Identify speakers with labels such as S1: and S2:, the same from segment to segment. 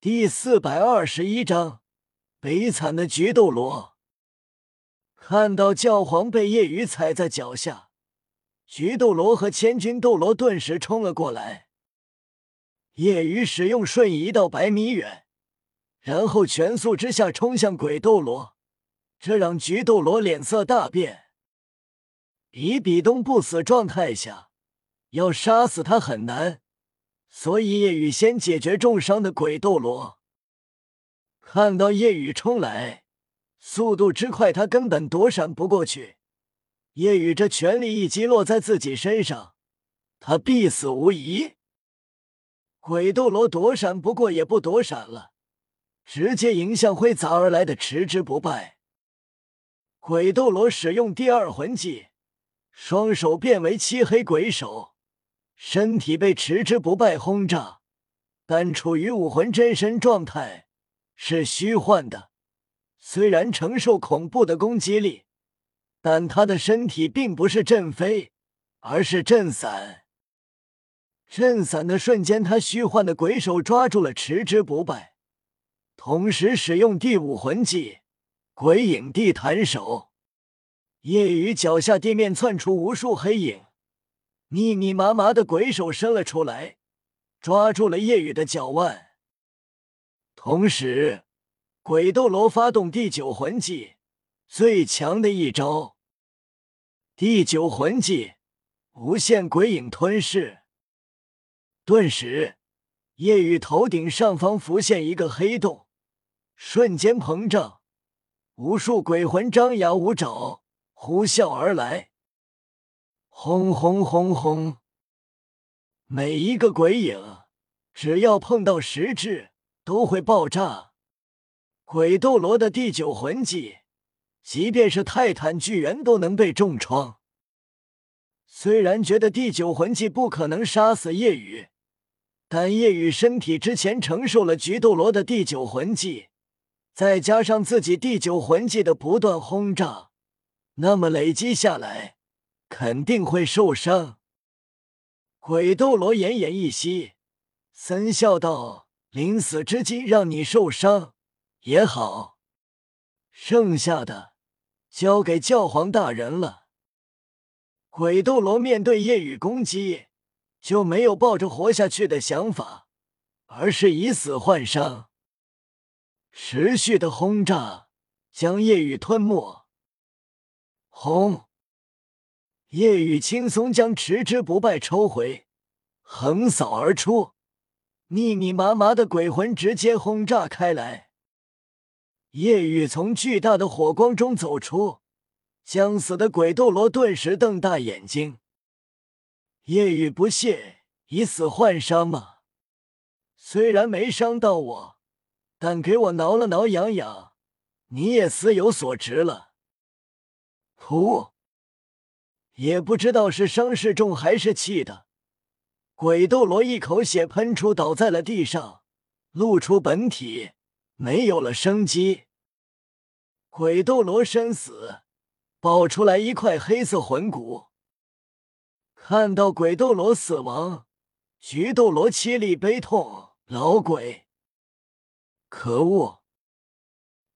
S1: 第四百二十一章，悲惨的菊斗罗。看到教皇被夜雨踩在脚下，菊斗罗和千钧斗罗顿时冲了过来。夜雨使用瞬移到百米远，然后全速之下冲向鬼斗罗，这让菊斗罗脸色大变。比比东不死状态下，要杀死他很难。所以夜雨先解决重伤的鬼斗罗。看到夜雨冲来，速度之快，他根本躲闪不过去。夜雨这全力一击落在自己身上，他必死无疑。鬼斗罗躲闪不过，也不躲闪了，直接迎向挥砸而来的持之不败。鬼斗罗使用第二魂技，双手变为漆黑鬼手。身体被持之不败轰炸，但处于武魂真身状态，是虚幻的。虽然承受恐怖的攻击力，但他的身体并不是震飞，而是震散。震散的瞬间，他虚幻的鬼手抓住了持之不败，同时使用第五魂技——鬼影地毯手。夜雨脚下地面窜出无数黑影。密密麻麻的鬼手伸了出来，抓住了夜雨的脚腕。同时，鬼斗罗发动第九魂技，最强的一招——第九魂技——无限鬼影吞噬。顿时，夜雨头顶上方浮现一个黑洞，瞬间膨胀，无数鬼魂张牙舞爪，呼啸而来。轰轰轰轰！每一个鬼影，只要碰到实质，都会爆炸。鬼斗罗的第九魂技，即便是泰坦巨猿都能被重创。虽然觉得第九魂技不可能杀死夜雨，但夜雨身体之前承受了菊斗罗的第九魂技，再加上自己第九魂技的不断轰炸，那么累积下来。肯定会受伤。鬼斗罗奄奄一息，森笑道：“临死之际让你受伤也好，剩下的交给教皇大人了。”鬼斗罗面对夜雨攻击，就没有抱着活下去的想法，而是以死换伤，持续的轰炸将夜雨吞没。轰！夜雨轻松将持之不败抽回，横扫而出，密密麻麻的鬼魂直接轰炸开来。夜雨从巨大的火光中走出，将死的鬼斗罗顿时瞪大眼睛。夜雨不屑，以死换伤吗？虽然没伤到我，但给我挠了挠痒痒，你也死有所值了。噗！也不知道是伤势重还是气的，鬼斗罗一口血喷出，倒在了地上，露出本体，没有了生机。鬼斗罗身死，爆出来一块黑色魂骨。看到鬼斗罗死亡，菊斗罗凄厉悲痛，老鬼，可恶！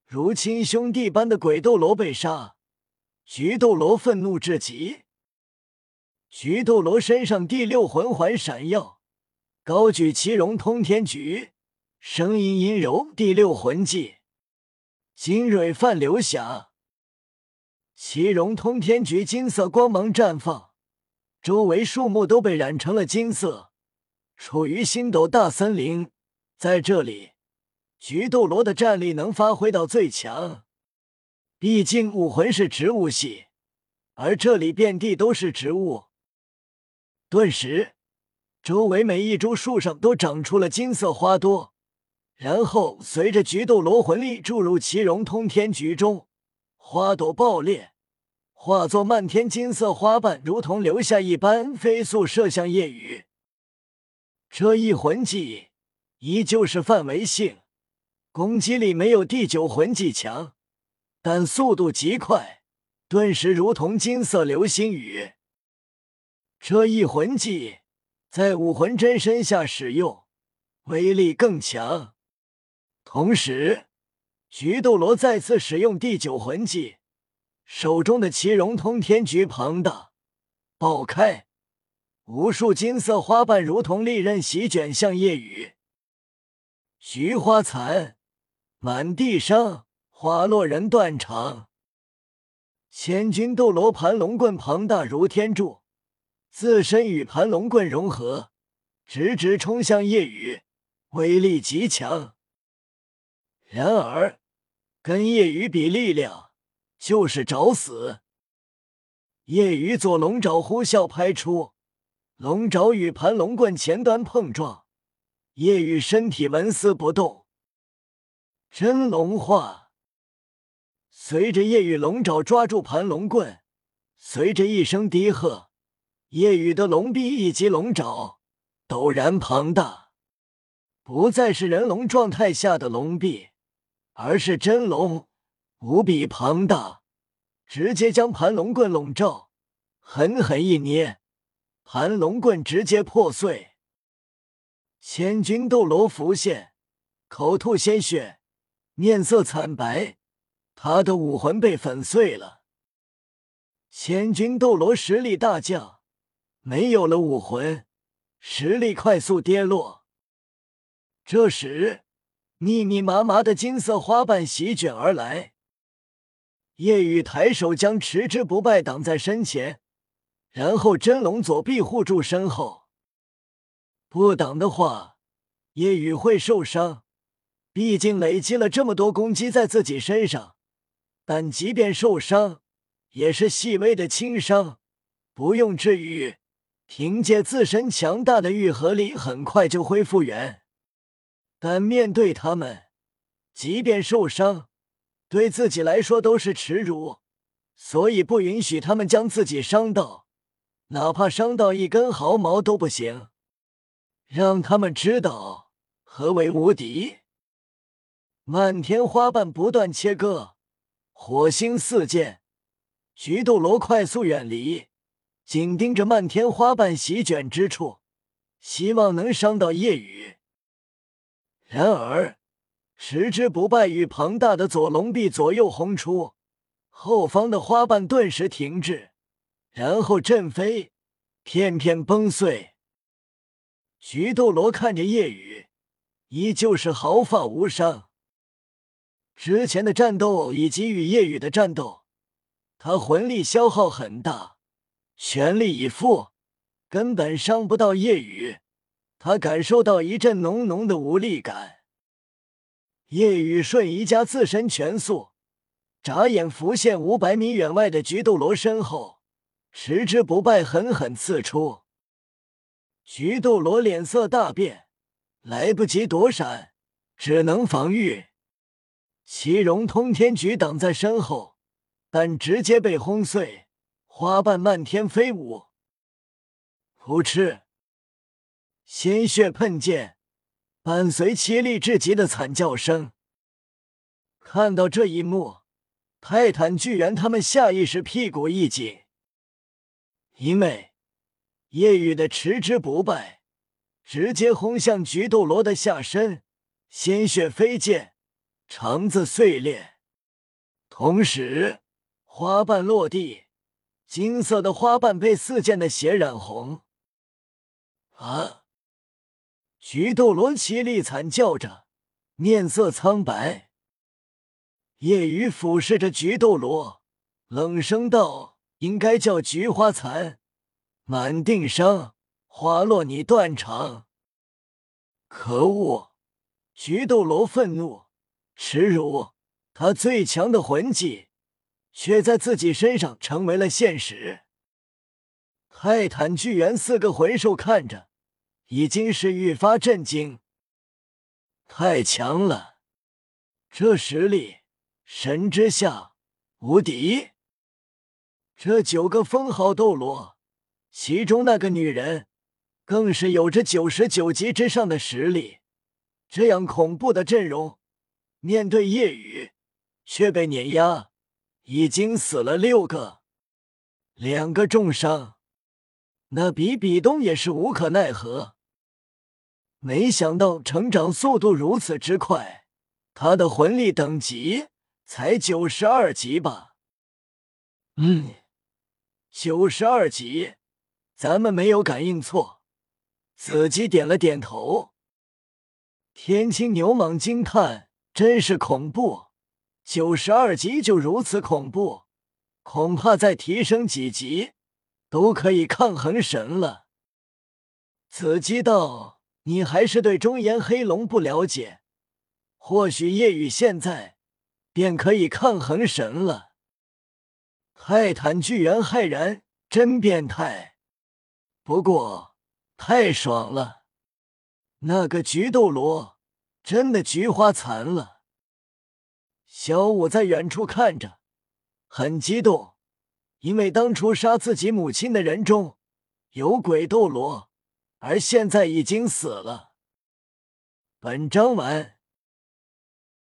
S1: 如亲兄弟般的鬼斗罗被杀，菊斗罗愤怒至极。菊斗罗身上第六魂环闪耀，高举奇荣通天菊，声音阴柔。第六魂技，金蕊泛流霞。奇荣通天菊金色光芒绽放，周围树木都被染成了金色。处于星斗大森林，在这里，菊斗罗的战力能发挥到最强。毕竟武魂是植物系，而这里遍地都是植物。顿时，周围每一株树上都长出了金色花朵，然后随着菊斗罗魂力注入奇荣通天菊中，花朵爆裂，化作漫天金色花瓣，如同流下一般，飞速射向夜雨。这一魂技依旧是范围性，攻击力没有第九魂技强，但速度极快，顿时如同金色流星雨。这一魂技在武魂真身下使用，威力更强。同时，菊斗罗再次使用第九魂技，手中的奇荣通天菊庞大爆开，无数金色花瓣如同利刃席卷向夜雨。菊花残，满地伤，花落人断肠。千钧斗罗盘龙棍庞大如天柱，自身与盘龙棍融合，直直冲向夜雨，威力极强。然而，跟夜雨比力量，就是找死。夜雨左龙爪呼啸拍出，龙爪与盘龙棍前端碰撞，夜雨身体纹丝不动。真龙化。随着夜雨龙爪抓住盘龙棍，随着一声低喝，夜雨的龙臂以及龙爪陡然庞大，不再是人龙状态下的龙臂，而是真龙，无比庞大，直接将盘龙棍笼罩，狠狠一捏，盘龙棍直接破碎。千钧斗罗浮现，口吐鲜血，面色惨白。他的武魂被粉碎了，千钧斗罗实力大降，没有了武魂，实力快速跌落。这时，密密麻麻的金色花瓣席卷而来，夜雨抬手将持之不败挡在身前，然后真龙左臂护住身后。不挡的话，夜雨会受伤，毕竟累积了这么多攻击在自己身上。但即便受伤，也是细微的轻伤，不用治愈，凭借自身强大的愈合力，很快就恢复原。但面对他们，即便受伤，对自己来说都是耻辱，所以不允许他们将自己伤到，哪怕伤到一根毫毛都不行，让他们知道何为无敌。漫天花瓣不断切割。火星四溅，菊斗罗快速远离，紧盯着漫天花瓣席卷之处，希望能伤到夜雨。然而，十之不败与庞大的左龙臂左右轰出，后方的花瓣顿时停滞，然后震飞，片片崩碎。菊斗罗看着夜雨，依旧是毫发无伤。之前的战斗以及与夜雨的战斗，他魂力消耗很大，全力以赴，根本伤不到夜雨。他感受到一阵浓浓的无力感。夜雨瞬移加自身全速，眨眼浮现五百米远外的菊斗罗身后，持之不败狠狠刺出。菊斗罗脸色大变，来不及躲闪，只能防御。奇荣通天菊挡在身后，但直接被轰碎，花瓣漫天飞舞。噗嗤，鲜血喷溅，伴随凄厉至极的惨叫声。看到这一幕，泰坦巨猿他们下意识屁股一紧，因为夜雨的持之不败直接轰向菊斗罗的下身，鲜血飞溅。肠子碎裂，同时花瓣落地，金色的花瓣被四溅的血染红。啊！菊斗罗凄厉惨叫着，面色苍白。夜雨俯视着菊斗罗，冷声道：“应该叫菊花残，满腚伤，花落你断肠。”可恶！菊斗罗愤怒。耻辱！他最强的魂技，却在自己身上成为了现实。泰坦巨猿四个魂兽看着，已经是愈发震惊。太强了，这实力，神之下无敌。这九个封号斗罗，其中那个女人，更是有着九十九级之上的实力。这样恐怖的阵容。面对夜雨，却被碾压，已经死了六个，两个重伤。那比比东也是无可奈何。没想到成长速度如此之快，他的魂力等级才九十二级吧？嗯，九十二级，咱们没有感应错。子姬点了点头。天青牛蟒惊叹：“真是恐怖！九十二级就如此恐怖，恐怕再提升几级，都可以抗衡神了。”子姬道：“你还是对中炎黑龙不了解。”或许夜雨现在便可以抗衡神了。泰坦巨猿骇然，真变态！不过太爽了，那个菊斗罗真的菊花残了。小五在远处看着，很激动，因为当初杀自己母亲的人中有鬼斗罗，而现在已经死了。本章完。